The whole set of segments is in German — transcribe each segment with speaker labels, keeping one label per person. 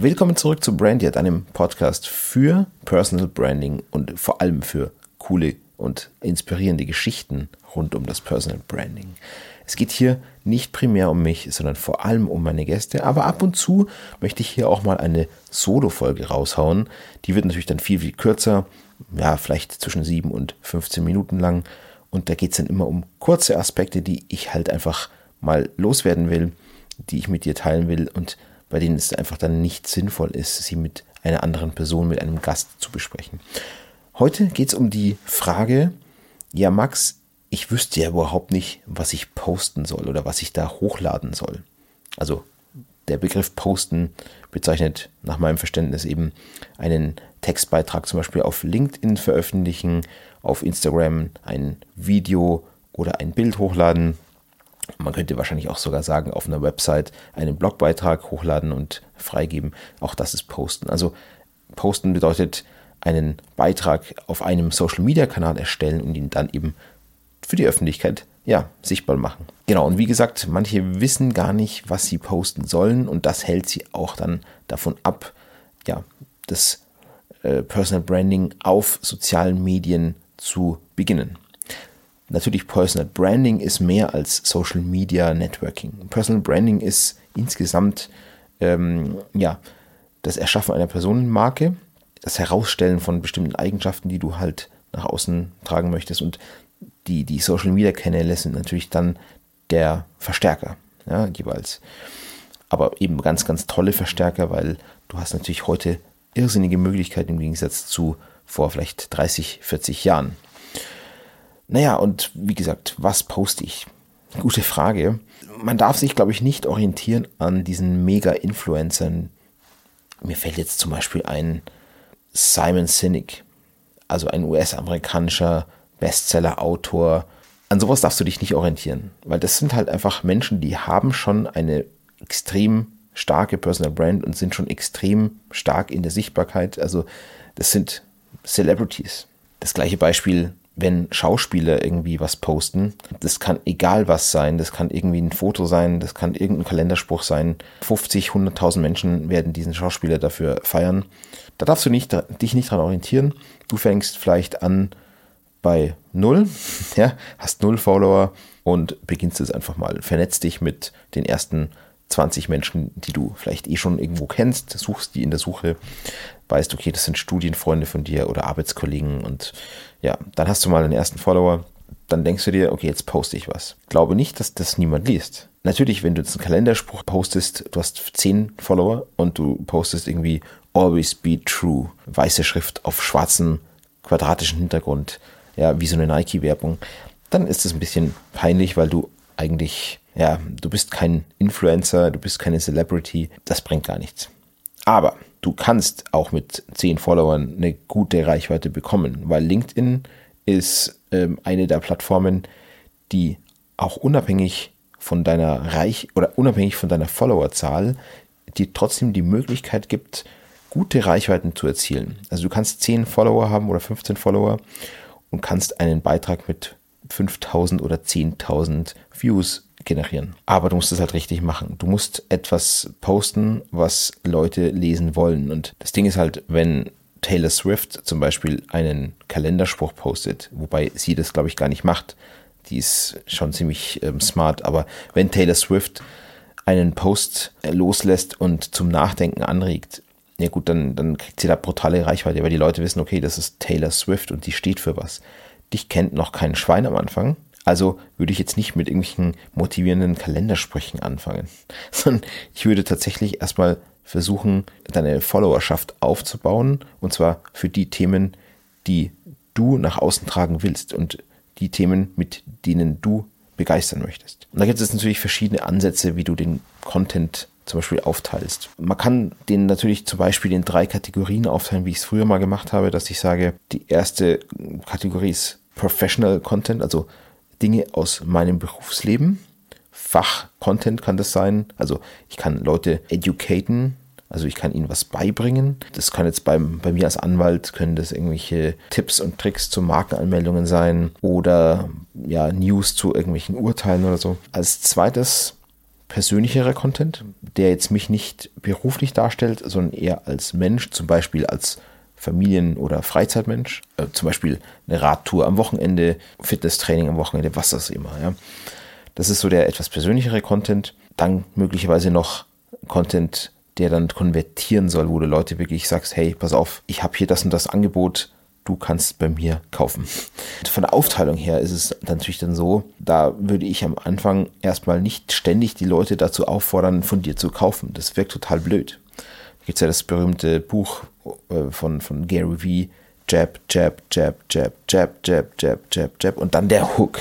Speaker 1: Willkommen zurück zu Brandiert, einem Podcast für Personal Branding und vor allem für coole und inspirierende Geschichten rund um das Personal Branding. Es geht hier nicht primär um mich, sondern vor allem um meine Gäste, aber ab und zu möchte ich hier auch mal eine Solo-Folge raushauen. Die wird natürlich dann viel, viel kürzer, ja, vielleicht zwischen 7 und 15 Minuten lang. Und da geht es dann immer um kurze Aspekte, die ich halt einfach mal loswerden will, die ich mit dir teilen will und bei denen es einfach dann nicht sinnvoll ist, sie mit einer anderen Person, mit einem Gast zu besprechen. Heute geht es um die Frage, ja Max, ich wüsste ja überhaupt nicht, was ich posten soll oder was ich da hochladen soll. Also der Begriff posten bezeichnet nach meinem Verständnis eben einen Textbeitrag zum Beispiel auf LinkedIn veröffentlichen, auf Instagram ein Video oder ein Bild hochladen man könnte wahrscheinlich auch sogar sagen, auf einer Website einen Blogbeitrag hochladen und freigeben. Auch das ist Posten. Also Posten bedeutet einen Beitrag auf einem Social Media Kanal erstellen und ihn dann eben für die Öffentlichkeit ja, sichtbar machen. Genau, und wie gesagt, manche wissen gar nicht, was sie posten sollen und das hält sie auch dann davon ab, ja, das äh, Personal Branding auf sozialen Medien zu beginnen. Natürlich, Personal Branding ist mehr als Social Media Networking. Personal Branding ist insgesamt ähm, ja, das Erschaffen einer Personenmarke, das Herausstellen von bestimmten Eigenschaften, die du halt nach außen tragen möchtest. Und die, die Social Media Kanäle sind natürlich dann der Verstärker, ja, jeweils. Aber eben ganz, ganz tolle Verstärker, weil du hast natürlich heute irrsinnige Möglichkeiten im Gegensatz zu vor vielleicht 30, 40 Jahren. Naja, und wie gesagt, was poste ich? Gute Frage. Man darf sich, glaube ich, nicht orientieren an diesen Mega-Influencern. Mir fällt jetzt zum Beispiel ein Simon Sinek, also ein US-amerikanischer Bestseller-Autor. An sowas darfst du dich nicht orientieren, weil das sind halt einfach Menschen, die haben schon eine extrem starke Personal Brand und sind schon extrem stark in der Sichtbarkeit. Also das sind Celebrities. Das gleiche Beispiel wenn Schauspieler irgendwie was posten. Das kann egal was sein. Das kann irgendwie ein Foto sein. Das kann irgendein Kalenderspruch sein. 50, 100.000 Menschen werden diesen Schauspieler dafür feiern. Da darfst du nicht, dich nicht dran orientieren. Du fängst vielleicht an bei null, ja, hast null Follower und beginnst es einfach mal. Vernetz dich mit den ersten 20 Menschen, die du vielleicht eh schon irgendwo kennst, suchst die in der Suche, weißt, okay, das sind Studienfreunde von dir oder Arbeitskollegen und ja, dann hast du mal den ersten Follower, dann denkst du dir, okay, jetzt poste ich was. Glaube nicht, dass das niemand liest. Natürlich, wenn du jetzt einen Kalenderspruch postest, du hast 10 Follower und du postest irgendwie Always be true, weiße Schrift auf schwarzem quadratischen Hintergrund, ja, wie so eine Nike-Werbung, dann ist es ein bisschen peinlich, weil du eigentlich ja, du bist kein Influencer, du bist keine Celebrity, das bringt gar nichts. Aber du kannst auch mit 10 Followern eine gute Reichweite bekommen, weil LinkedIn ist ähm, eine der Plattformen, die auch unabhängig von deiner Reich oder unabhängig von deiner Followerzahl, die trotzdem die Möglichkeit gibt, gute Reichweiten zu erzielen. Also du kannst 10 Follower haben oder 15 Follower und kannst einen Beitrag mit 5000 oder 10.000 Views generieren. Aber du musst es halt richtig machen. Du musst etwas posten, was Leute lesen wollen. Und das Ding ist halt, wenn Taylor Swift zum Beispiel einen Kalenderspruch postet, wobei sie das, glaube ich, gar nicht macht. Die ist schon ziemlich ähm, smart. Aber wenn Taylor Swift einen Post loslässt und zum Nachdenken anregt, ja gut, dann, dann kriegt sie da brutale Reichweite, weil die Leute wissen, okay, das ist Taylor Swift und die steht für was. Dich kennt noch kein Schwein am Anfang, also würde ich jetzt nicht mit irgendwelchen motivierenden Kalendersprüchen anfangen, sondern ich würde tatsächlich erstmal versuchen, deine Followerschaft aufzubauen und zwar für die Themen, die du nach außen tragen willst und die Themen, mit denen du begeistern möchtest. Und da gibt es natürlich verschiedene Ansätze, wie du den Content zum Beispiel aufteilst. Man kann den natürlich zum Beispiel in drei Kategorien aufteilen, wie ich es früher mal gemacht habe, dass ich sage, die erste Kategorie ist Professional Content, also Dinge aus meinem Berufsleben. Fach-Content kann das sein. Also ich kann Leute educaten, also ich kann ihnen was beibringen. Das kann jetzt beim, bei mir als Anwalt, können das irgendwelche Tipps und Tricks zu Markenanmeldungen sein oder ja, News zu irgendwelchen Urteilen oder so. Als zweites persönlicherer Content, der jetzt mich nicht beruflich darstellt, sondern eher als Mensch, zum Beispiel als Familien- oder Freizeitmensch. Äh, zum Beispiel eine Radtour am Wochenende, Fitnesstraining am Wochenende, was das immer. Ja. Das ist so der etwas persönlichere Content. Dann möglicherweise noch Content, der dann konvertieren soll, wo du Leute wirklich sagst, hey, pass auf, ich habe hier das und das Angebot, du kannst bei mir kaufen. Von der Aufteilung her ist es natürlich dann so, da würde ich am Anfang erstmal nicht ständig die Leute dazu auffordern, von dir zu kaufen. Das wirkt total blöd. Da gibt es ja das berühmte Buch äh, von, von Gary Vee, Jab, Jab, Jab, Jab, Jab, Jab, Jab, Jab, Jab und dann der Hook.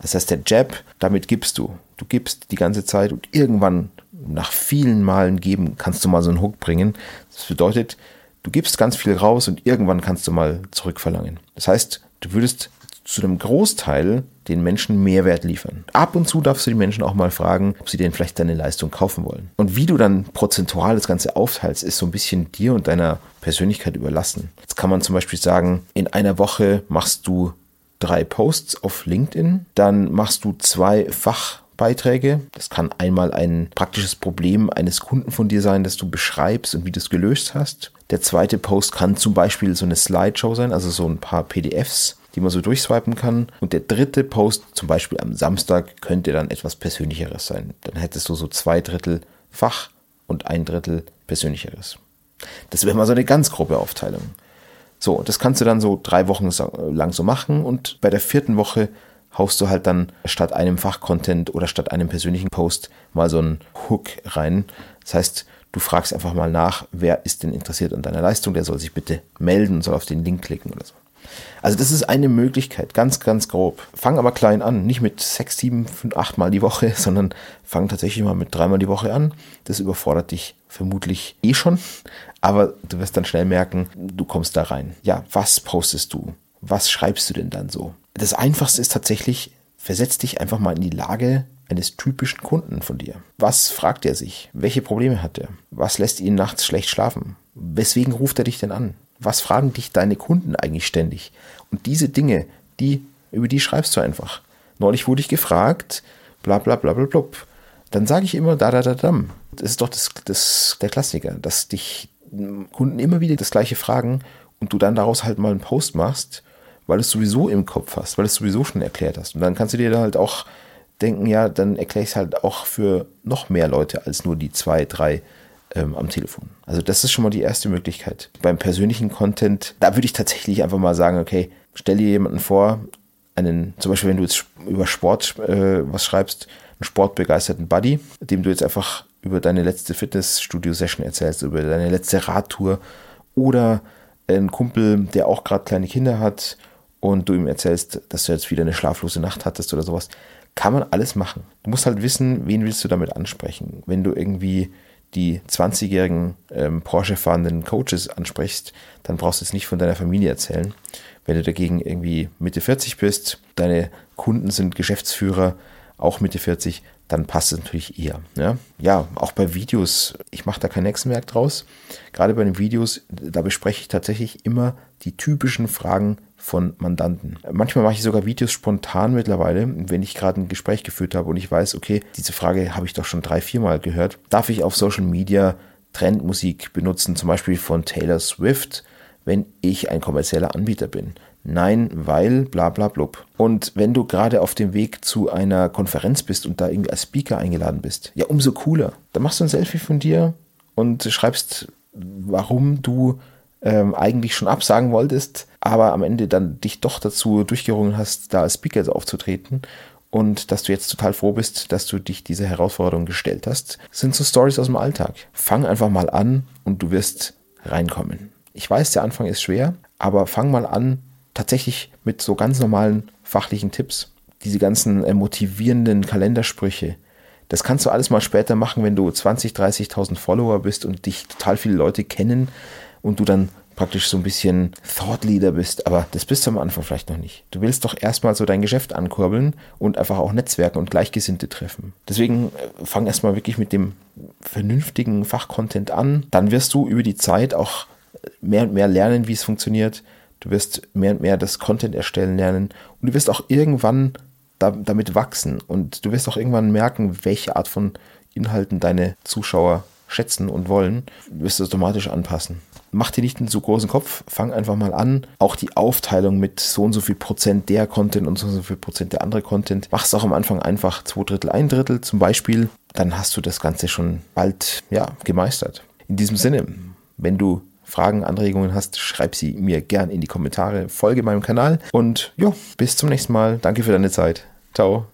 Speaker 1: Das heißt, der Jab, damit gibst du. Du gibst die ganze Zeit und irgendwann nach vielen Malen geben kannst du mal so einen Hook bringen. Das bedeutet, du gibst ganz viel raus und irgendwann kannst du mal zurückverlangen. Das heißt, du würdest zu einem Großteil den Menschen Mehrwert liefern. Ab und zu darfst du die Menschen auch mal fragen, ob sie denn vielleicht deine Leistung kaufen wollen. Und wie du dann prozentual das Ganze aufteilst, ist so ein bisschen dir und deiner Persönlichkeit überlassen. Jetzt kann man zum Beispiel sagen, in einer Woche machst du drei Posts auf LinkedIn, dann machst du zwei Fachbeiträge. Das kann einmal ein praktisches Problem eines Kunden von dir sein, das du beschreibst und wie du es gelöst hast. Der zweite Post kann zum Beispiel so eine Slideshow sein, also so ein paar PDFs, die man so durchswipen kann. Und der dritte Post, zum Beispiel am Samstag, könnte dann etwas Persönlicheres sein. Dann hättest du so zwei Drittel Fach und ein Drittel Persönlicheres. Das wäre mal so eine ganz grobe Aufteilung. So, das kannst du dann so drei Wochen lang so machen und bei der vierten Woche haust du halt dann statt einem Fachcontent oder statt einem persönlichen Post mal so einen Hook rein. Das heißt, du fragst einfach mal nach, wer ist denn interessiert an deiner Leistung, der soll sich bitte melden und soll auf den Link klicken oder so. Also das ist eine Möglichkeit, ganz, ganz grob. Fang aber klein an, nicht mit sechs, sieben, fünf, acht Mal die Woche, sondern fang tatsächlich mal mit dreimal die Woche an. Das überfordert dich vermutlich eh schon, aber du wirst dann schnell merken, du kommst da rein. Ja, was postest du? Was schreibst du denn dann so? Das Einfachste ist tatsächlich, versetz dich einfach mal in die Lage eines typischen Kunden von dir. Was fragt er sich? Welche Probleme hat er? Was lässt ihn nachts schlecht schlafen? Weswegen ruft er dich denn an? Was fragen dich deine Kunden eigentlich ständig? Und diese Dinge, die, über die schreibst du einfach. Neulich wurde ich gefragt, bla bla bla bla blub. Dann sage ich immer da da da dam. Das ist doch das, das, der Klassiker, dass dich Kunden immer wieder das gleiche fragen und du dann daraus halt mal einen Post machst, weil du es sowieso im Kopf hast, weil du es sowieso schon erklärt hast. Und dann kannst du dir da halt auch denken, ja, dann erkläre ich es halt auch für noch mehr Leute als nur die zwei, drei ähm, am Telefon. Also das ist schon mal die erste Möglichkeit. Beim persönlichen Content, da würde ich tatsächlich einfach mal sagen, okay, stell dir jemanden vor, einen, zum Beispiel wenn du jetzt über Sport äh, was schreibst, einen sportbegeisterten Buddy, dem du jetzt einfach über deine letzte Fitnessstudio-Session erzählst, über deine letzte Radtour oder einen Kumpel, der auch gerade kleine Kinder hat und du ihm erzählst, dass du jetzt wieder eine schlaflose Nacht hattest oder sowas, kann man alles machen. Du musst halt wissen, wen willst du damit ansprechen. Wenn du irgendwie die 20-jährigen ähm, Porsche fahrenden Coaches ansprichst, dann brauchst du jetzt nicht von deiner Familie erzählen. Wenn du dagegen irgendwie Mitte 40 bist, deine Kunden sind Geschäftsführer, auch Mitte 40, dann passt es natürlich eher. Ja, ja auch bei Videos, ich mache da kein Hexenwerk draus. Gerade bei den Videos, da bespreche ich tatsächlich immer die typischen Fragen von Mandanten. Manchmal mache ich sogar Videos spontan mittlerweile, wenn ich gerade ein Gespräch geführt habe und ich weiß, okay, diese Frage habe ich doch schon drei, vier Mal gehört. Darf ich auf Social Media Trendmusik benutzen, zum Beispiel von Taylor Swift, wenn ich ein kommerzieller Anbieter bin? Nein, weil bla bla blub. Und wenn du gerade auf dem Weg zu einer Konferenz bist und da irgendwie als Speaker eingeladen bist, ja, umso cooler. Dann machst du ein Selfie von dir und schreibst, warum du ähm, eigentlich schon absagen wolltest, aber am Ende dann dich doch dazu durchgerungen hast, da als Speaker aufzutreten und dass du jetzt total froh bist, dass du dich dieser Herausforderung gestellt hast, sind so Stories aus dem Alltag. Fang einfach mal an und du wirst reinkommen. Ich weiß, der Anfang ist schwer, aber fang mal an, tatsächlich mit so ganz normalen fachlichen Tipps. Diese ganzen äh, motivierenden Kalendersprüche. Das kannst du alles mal später machen, wenn du 20, 30.000 Follower bist und dich total viele Leute kennen und du dann praktisch so ein bisschen Thought Leader bist, aber das bist du am Anfang vielleicht noch nicht. Du willst doch erstmal so dein Geschäft ankurbeln und einfach auch Netzwerken und Gleichgesinnte treffen. Deswegen äh, fang erstmal wirklich mit dem vernünftigen Fachcontent an. Dann wirst du über die Zeit auch mehr und mehr lernen, wie es funktioniert. Du wirst mehr und mehr das Content erstellen lernen und du wirst auch irgendwann da, damit wachsen und du wirst auch irgendwann merken, welche Art von Inhalten deine Zuschauer schätzen und wollen, wirst du automatisch anpassen. Mach dir nicht einen zu großen Kopf, fang einfach mal an. Auch die Aufteilung mit so und so viel Prozent der Content und so und so viel Prozent der andere Content. Mach es auch am Anfang einfach zwei Drittel, ein Drittel zum Beispiel. Dann hast du das Ganze schon bald ja, gemeistert. In diesem Sinne, wenn du Fragen, Anregungen hast, schreib sie mir gern in die Kommentare. Folge meinem Kanal und ja, bis zum nächsten Mal. Danke für deine Zeit. Ciao.